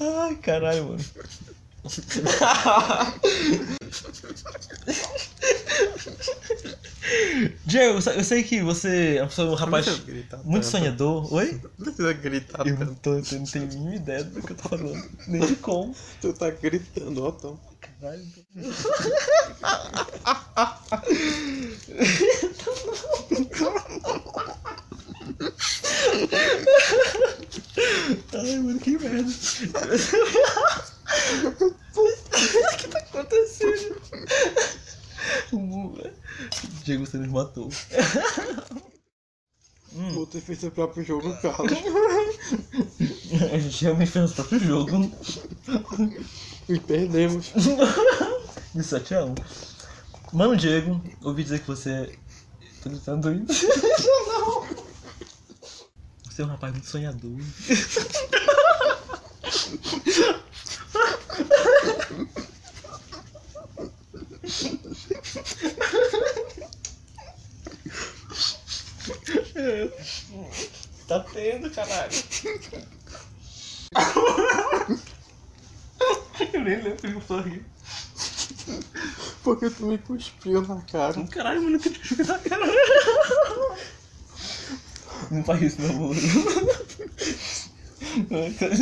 Ai, caralho, mano. Diego, eu sei- que você é um rapaz muito sonhador. Oi? Não precisa gritar Eu não, tô, eu não tenho a mínima ideia do que eu tô falando. Nem de como. Tu tá gritando, ó, Tom. Caralho. Ai, mano, que merda. O que tá acontecendo? O Diego, você nos matou. Você fez seu próprio jogo, Carlos. A gente realmente fez nosso próprio jogo. E perdemos. De 7 a 1. Mano, Diego, ouvi dizer que você. Tô gritando ainda. Você é um rapaz muito sonhador. Tá tendo, caralho. Eu nem lembro que eu sorri. Porque tu me cuspiu na cara. Caralho, mano, que te na cara. Não faz isso, meu amor. Ai, cara.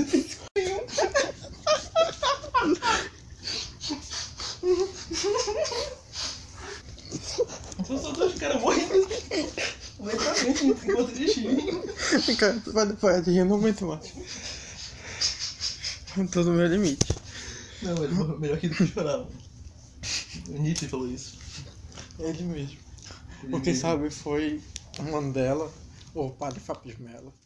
São só dois caras morrendo. Lentamente, enquanto. Cara, tu vai parar de rir, não aguento mais. Tô no meu limite. Não, ele morreu melhor que do que eu esperava. O Nietzsche falou isso. Ele mesmo. Ele Porque mesmo. sabe, foi Mandela ou Padre Fábio Melo.